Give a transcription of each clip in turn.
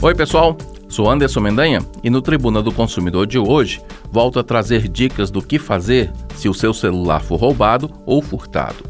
Oi, pessoal. Sou Anderson Mendanha e no Tribuna do Consumidor de hoje volto a trazer dicas do que fazer se o seu celular for roubado ou furtado.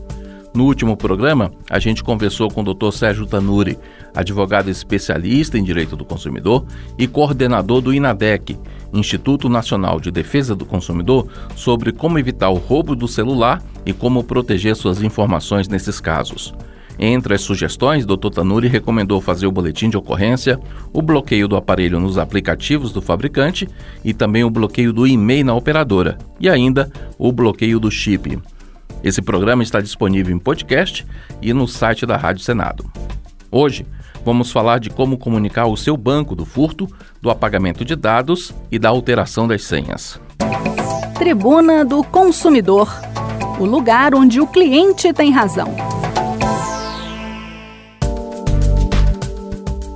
No último programa, a gente conversou com o Dr. Sérgio Tanuri, advogado especialista em direito do consumidor e coordenador do INADEC, Instituto Nacional de Defesa do Consumidor, sobre como evitar o roubo do celular e como proteger suas informações nesses casos. Entre as sugestões, Dr. Tanuri recomendou fazer o boletim de ocorrência, o bloqueio do aparelho nos aplicativos do fabricante e também o bloqueio do e-mail na operadora, e ainda o bloqueio do chip. Esse programa está disponível em podcast e no site da Rádio Senado. Hoje, vamos falar de como comunicar o seu banco do furto, do apagamento de dados e da alteração das senhas. Tribuna do Consumidor o lugar onde o cliente tem razão.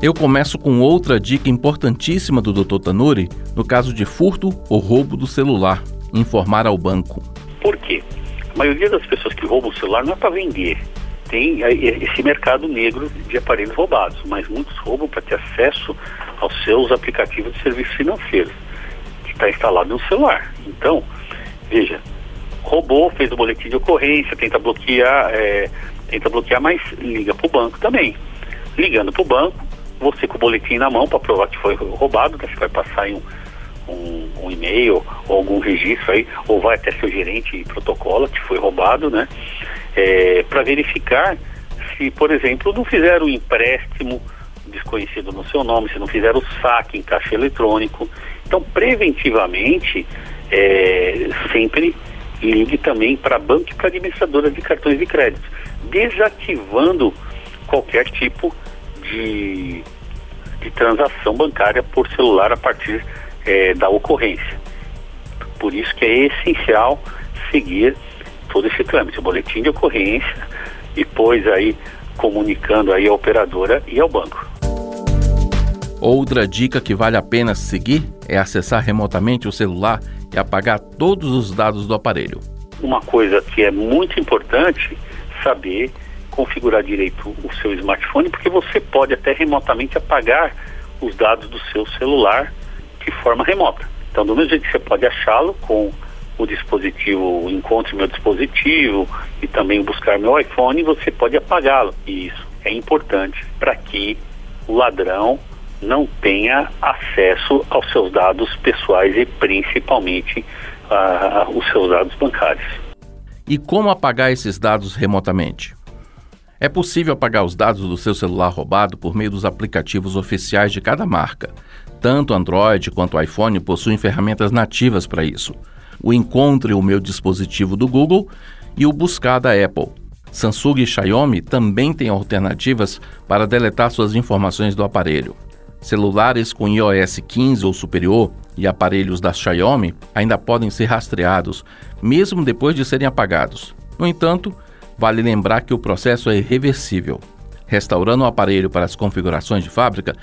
Eu começo com outra dica importantíssima do Dr. Tanuri no caso de furto ou roubo do celular: informar ao banco. Por quê? A maioria das pessoas que roubam o celular não é para vender. Tem esse mercado negro de aparelhos roubados, mas muitos roubam para ter acesso aos seus aplicativos de serviços financeiros, que está instalado no celular. Então, veja, roubou, fez o boletim de ocorrência, tenta bloquear, é, tenta bloquear, mas liga para o banco também. Ligando para o banco, você com o boletim na mão para provar que foi roubado, que você vai passar em um, um, um, e-mail ou algum registro aí, ou vai até seu gerente e protocola que foi roubado, né? É, para verificar se, por exemplo, não fizeram um empréstimo desconhecido no seu nome, se não fizeram o saque em caixa eletrônico. Então, preventivamente, é, sempre ligue também para banco e para administradora de cartões de crédito, desativando qualquer tipo de, de transação bancária por celular a partir é, da ocorrência. Por isso que é essencial seguir todo esse trâmite, o boletim de ocorrência, depois aí comunicando aí a operadora e ao banco. Outra dica que vale a pena seguir é acessar remotamente o celular e apagar todos os dados do aparelho. Uma coisa que é muito importante saber configurar direito o seu smartphone, porque você pode até remotamente apagar os dados do seu celular de forma remota. Então, do mesmo jeito que você pode achá-lo com o dispositivo Encontre Meu Dispositivo e também buscar meu iPhone, você pode apagá-lo. E isso é importante para que o ladrão não tenha acesso aos seus dados pessoais e principalmente uh, os seus dados bancários. E como apagar esses dados remotamente? É possível apagar os dados do seu celular roubado por meio dos aplicativos oficiais de cada marca. Tanto Android quanto iPhone possuem ferramentas nativas para isso. O Encontre o meu dispositivo do Google e o Buscar da Apple. Samsung e Xiaomi também têm alternativas para deletar suas informações do aparelho. Celulares com iOS 15 ou superior e aparelhos da Xiaomi ainda podem ser rastreados, mesmo depois de serem apagados. No entanto, vale lembrar que o processo é irreversível. Restaurando o aparelho para as configurações de fábrica,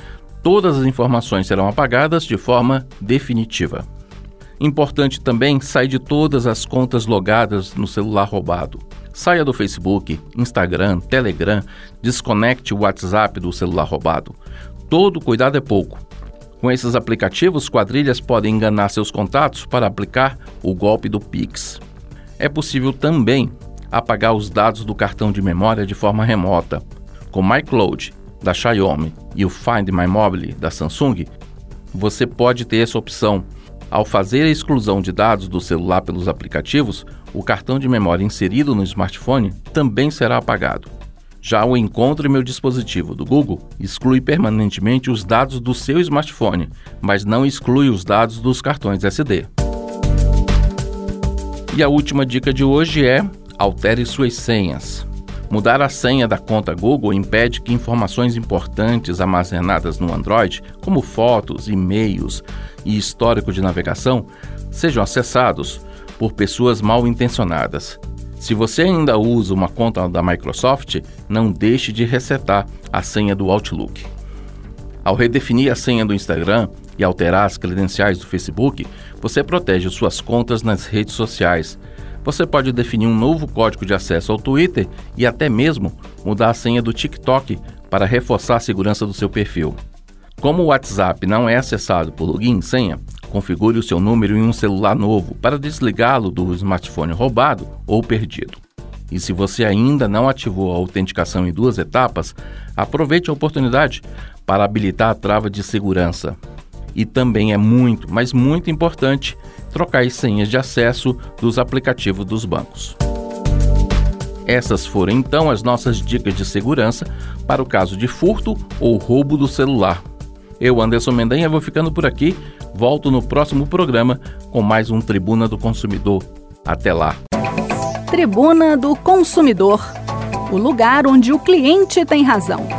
todas as informações serão apagadas de forma definitiva. Importante também sair de todas as contas logadas no celular roubado. Saia do Facebook, Instagram, Telegram, desconecte o WhatsApp do celular roubado. Todo cuidado é pouco. Com esses aplicativos, quadrilhas podem enganar seus contatos para aplicar o golpe do Pix. É possível também apagar os dados do cartão de memória de forma remota. Com MyCloud, da Xiaomi, e o Find My Mobile, da Samsung, você pode ter essa opção. Ao fazer a exclusão de dados do celular pelos aplicativos, o cartão de memória inserido no smartphone também será apagado. Já o Encontre Meu Dispositivo do Google exclui permanentemente os dados do seu smartphone, mas não exclui os dados dos cartões SD. E a última dica de hoje é altere suas senhas. Mudar a senha da conta Google impede que informações importantes armazenadas no Android, como fotos, e-mails e histórico de navegação, sejam acessados por pessoas mal intencionadas. Se você ainda usa uma conta da Microsoft, não deixe de resetar a senha do Outlook. Ao redefinir a senha do Instagram e alterar as credenciais do Facebook, você protege suas contas nas redes sociais. Você pode definir um novo código de acesso ao Twitter e até mesmo mudar a senha do TikTok para reforçar a segurança do seu perfil. Como o WhatsApp não é acessado por login e senha, configure o seu número em um celular novo para desligá-lo do smartphone roubado ou perdido. E se você ainda não ativou a autenticação em duas etapas, aproveite a oportunidade para habilitar a trava de segurança. E também é muito, mas muito importante trocar as senhas de acesso dos aplicativos dos bancos. Essas foram então as nossas dicas de segurança para o caso de furto ou roubo do celular. Eu, Anderson Mendanha, vou ficando por aqui. Volto no próximo programa com mais um Tribuna do Consumidor. Até lá. Tribuna do Consumidor o lugar onde o cliente tem razão.